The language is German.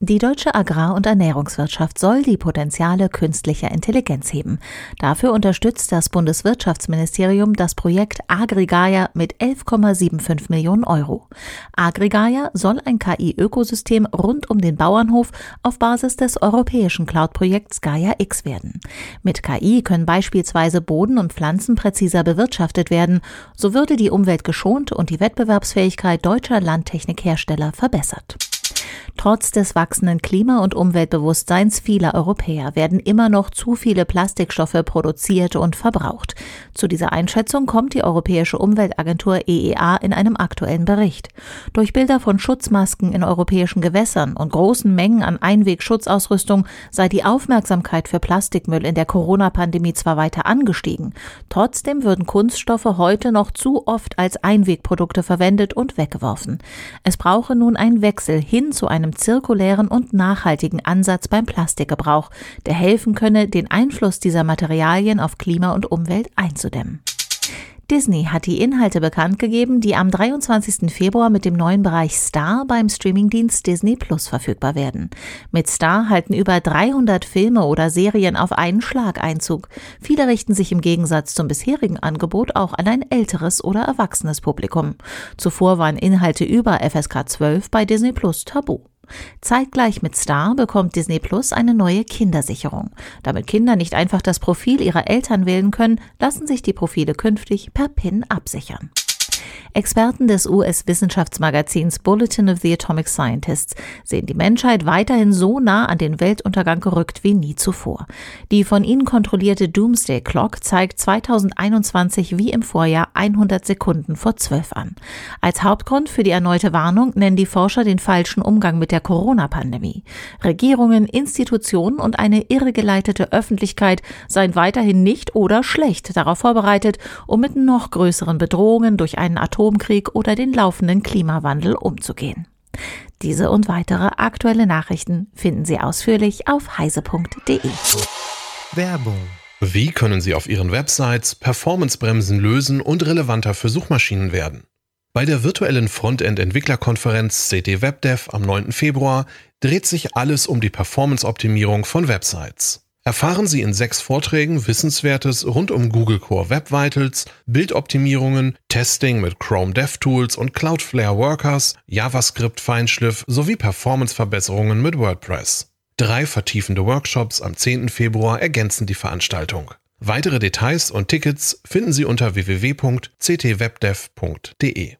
Die deutsche Agrar- und Ernährungswirtschaft soll die Potenziale künstlicher Intelligenz heben. Dafür unterstützt das Bundeswirtschaftsministerium das Projekt Agrigaia mit 11,75 Millionen Euro. Agrigaia soll ein KI-Ökosystem rund um den Bauernhof auf Basis des europäischen Cloud-Projekts Gaia X werden. Mit KI können beispielsweise Boden und Pflanzen präziser bewirtschaftet werden. So würde die Umwelt geschont und die Wettbewerbsfähigkeit deutscher Land Landtechnikhersteller verbessert. Trotz des wachsenden Klima- und Umweltbewusstseins vieler Europäer werden immer noch zu viele Plastikstoffe produziert und verbraucht. Zu dieser Einschätzung kommt die Europäische Umweltagentur EEA in einem aktuellen Bericht. Durch Bilder von Schutzmasken in europäischen Gewässern und großen Mengen an Einwegschutzausrüstung sei die Aufmerksamkeit für Plastikmüll in der Corona-Pandemie zwar weiter angestiegen, trotzdem würden Kunststoffe heute noch zu oft als Einwegprodukte verwendet und weggeworfen. Es brauche nun einen Wechsel hin zu einem einem zirkulären und nachhaltigen Ansatz beim Plastikgebrauch, der helfen könne, den Einfluss dieser Materialien auf Klima und Umwelt einzudämmen. Disney hat die Inhalte bekannt gegeben, die am 23. Februar mit dem neuen Bereich Star beim Streamingdienst Disney Plus verfügbar werden. Mit Star halten über 300 Filme oder Serien auf einen Schlag Einzug. Viele richten sich im Gegensatz zum bisherigen Angebot auch an ein älteres oder erwachsenes Publikum. Zuvor waren Inhalte über FSK 12 bei Disney Plus tabu. Zeitgleich mit Star bekommt Disney Plus eine neue Kindersicherung. Damit Kinder nicht einfach das Profil ihrer Eltern wählen können, lassen sich die Profile künftig per PIN absichern. Experten des US-Wissenschaftsmagazins Bulletin of the Atomic Scientists sehen die Menschheit weiterhin so nah an den Weltuntergang gerückt wie nie zuvor. Die von ihnen kontrollierte Doomsday Clock zeigt 2021 wie im Vorjahr 100 Sekunden vor 12 an. Als Hauptgrund für die erneute Warnung nennen die Forscher den falschen Umgang mit der Corona-Pandemie. Regierungen, Institutionen und eine irregeleitete Öffentlichkeit seien weiterhin nicht oder schlecht darauf vorbereitet, um mit noch größeren Bedrohungen durch einen Atom Atomkrieg oder den laufenden Klimawandel umzugehen. Diese und weitere aktuelle Nachrichten finden Sie ausführlich auf heise.de. Werbung. Wie können Sie auf Ihren Websites Performancebremsen lösen und relevanter für Suchmaschinen werden? Bei der virtuellen Frontend-Entwicklerkonferenz CD WebDev am 9. Februar dreht sich alles um die Performance-Optimierung von Websites. Erfahren Sie in sechs Vorträgen Wissenswertes rund um Google Core Web Vitals, Bildoptimierungen, Testing mit Chrome DevTools und Cloudflare Workers, JavaScript Feinschliff sowie Performanceverbesserungen mit WordPress. Drei vertiefende Workshops am 10. Februar ergänzen die Veranstaltung. Weitere Details und Tickets finden Sie unter www.ctwebdev.de.